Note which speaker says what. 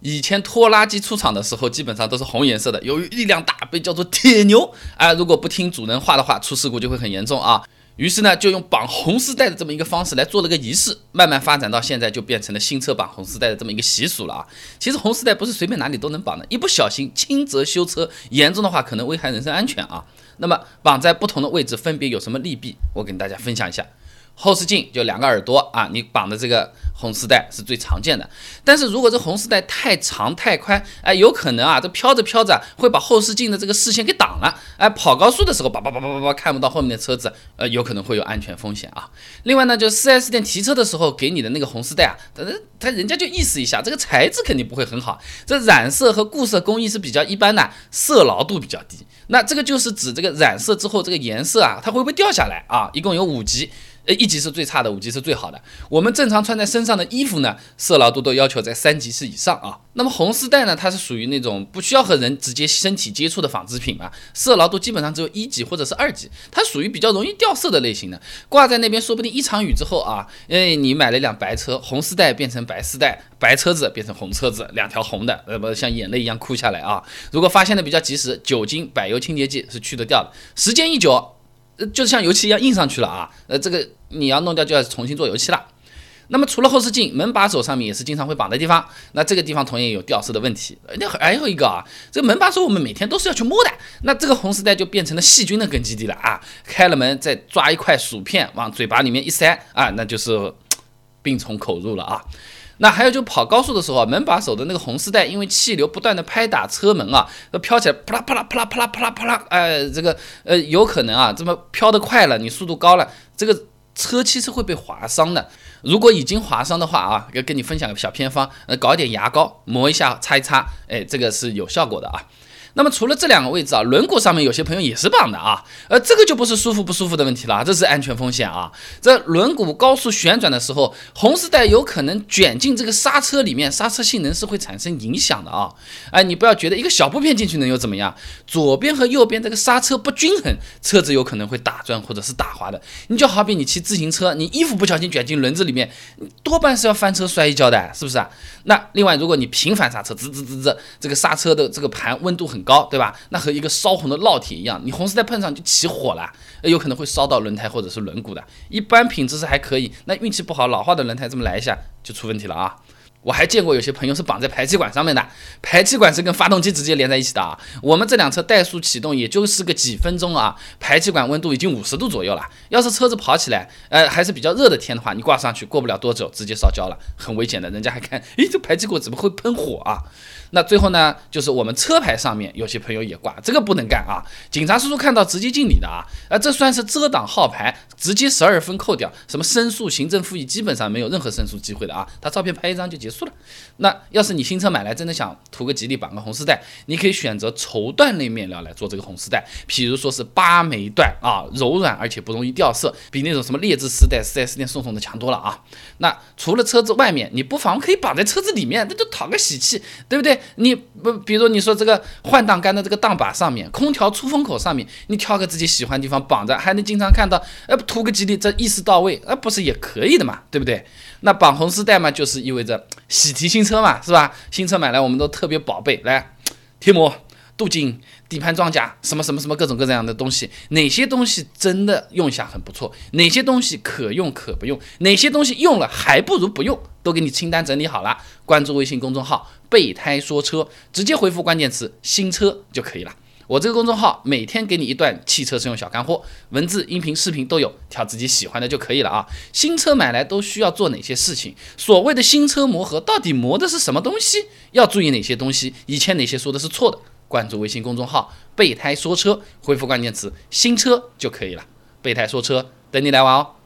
Speaker 1: 以前拖拉机出厂的时候，基本上都是红颜色的，由于力量大，被叫做铁牛啊。如果不听主人话的话，出事故就会很严重啊。于是呢，就用绑红丝带的这么一个方式来做了个仪式，慢慢发展到现在，就变成了新车绑红丝带的这么一个习俗了啊。其实红丝带不是随便哪里都能绑的，一不小心轻则修车，严重的话可能危害人身安全啊。那么绑在不同的位置分别有什么利弊？我跟大家分享一下。后视镜就两个耳朵啊，你绑的这个红丝带是最常见的。但是如果这红丝带太长太宽，哎，有可能啊，这飘着飘着会把后视镜的这个视线给挡了，哎，跑高速的时候叭叭叭叭叭叭看不到后面的车子，呃，有可能会有安全风险啊。另外呢，就 4S 店提车的时候给你的那个红丝带啊，它它人家就意思一下，这个材质肯定不会很好，这染色和固色工艺是比较一般的，色牢度比较低。那这个就是指这个染色之后这个颜色啊，它会不会掉下来啊？一共有五级。呃，一级是最差的，五级是最好的。我们正常穿在身上的衣服呢，色牢度都要求在三级是以上啊。那么红丝带呢，它是属于那种不需要和人直接身体接触的纺织品嘛，色牢度基本上只有一级或者是二级，它属于比较容易掉色的类型的。挂在那边，说不定一场雨之后啊，哎，你买了一辆白车，红丝带变成白丝带，白车子变成红车子，两条红的，呃不像眼泪一样哭下来啊。如果发现的比较及时，酒精、柏油清洁剂是去得掉的。时间一久。就像油漆一样印上去了啊，呃，这个你要弄掉就要重新做油漆了。那么除了后视镜，门把手上面也是经常会绑的地方，那这个地方同样有掉色的问题。那还有一个啊，这个门把手我们每天都是要去摸的，那这个红丝带就变成了细菌的根基地了啊。开了门再抓一块薯片往嘴巴里面一塞啊，那就是病从口入了啊。那还有就跑高速的时候啊，门把手的那个红丝带，因为气流不断的拍打车门啊，那飘起来，啪啦啪啦啪啦啪啦啪啦啪啦，哎，这个呃有可能啊，这么飘得快了，你速度高了，这个车漆是会被划伤的。如果已经划伤的话啊，要跟你分享个小偏方，呃，搞点牙膏磨一下，擦一擦，哎，这个是有效果的啊。那么除了这两个位置啊，轮毂上面有些朋友也是绑的啊，呃，这个就不是舒服不舒服的问题了，这是安全风险啊。这轮毂高速旋转的时候，红丝带有可能卷进这个刹车里面，刹车性能是会产生影响的啊。哎，你不要觉得一个小布片进去能有怎么样？左边和右边这个刹车不均衡，车子有可能会打转或者是打滑的。你就好比你骑自行车，你衣服不小心卷进轮子里面，多半是要翻车摔一跤的，是不是啊？那另外，如果你频繁刹车，吱吱吱吱，这个刹车的这个盘温度很。很高对吧？那和一个烧红的烙铁一样，你红丝带碰上就起火了，有可能会烧到轮胎或者是轮毂的。一般品质是还可以，那运气不好，老化的轮胎这么来一下就出问题了啊。我还见过有些朋友是绑在排气管上面的，排气管是跟发动机直接连在一起的啊。我们这辆车怠速启动也就是个几分钟啊，排气管温度已经五十度左右了。要是车子跑起来，呃，还是比较热的天的话，你挂上去过不了多久直接烧焦了，很危险的。人家还看，诶，这排气管怎么会喷火啊？那最后呢，就是我们车牌上面有些朋友也挂，这个不能干啊。警察叔叔看到直接敬礼的啊，啊，这算是遮挡号牌，直接十二分扣掉，什么申诉、行政复议，基本上没有任何申诉机会的啊。他照片拍一张就结束。说了，那要是你新车买来，真的想图个吉利，绑个红丝带，你可以选择绸缎类面料来做这个红丝带，比如说是八枚缎啊，柔软而且不容易掉色，比那种什么劣质丝带四 S 店送送的强多了啊。那除了车子外面，你不妨可以绑在车子里面，那就讨个喜气，对不对？你不，比如你说这个换挡杆的这个档把上面，空调出风口上面，你挑个自己喜欢的地方绑着，还能经常看到，呃，图个吉利，这意思到位，呃，不是也可以的嘛，对不对？那绑红丝带嘛，就是意味着。喜提新车嘛，是吧？新车买来我们都特别宝贝，来贴膜、镀金、底盘装甲，什么什么什么各种各样的东西，哪些东西真的用下很不错，哪些东西可用可不用，哪些东西用了还不如不用，都给你清单整理好了。关注微信公众号“备胎说车”，直接回复关键词“新车”就可以了。我这个公众号每天给你一段汽车使用小干货，文字、音频、视频都有，挑自己喜欢的就可以了啊。新车买来都需要做哪些事情？所谓的新车磨合，到底磨的是什么东西？要注意哪些东西？以前哪些说的是错的？关注微信公众号“备胎说车”，回复关键词“新车”就可以了。备胎说车，等你来玩哦。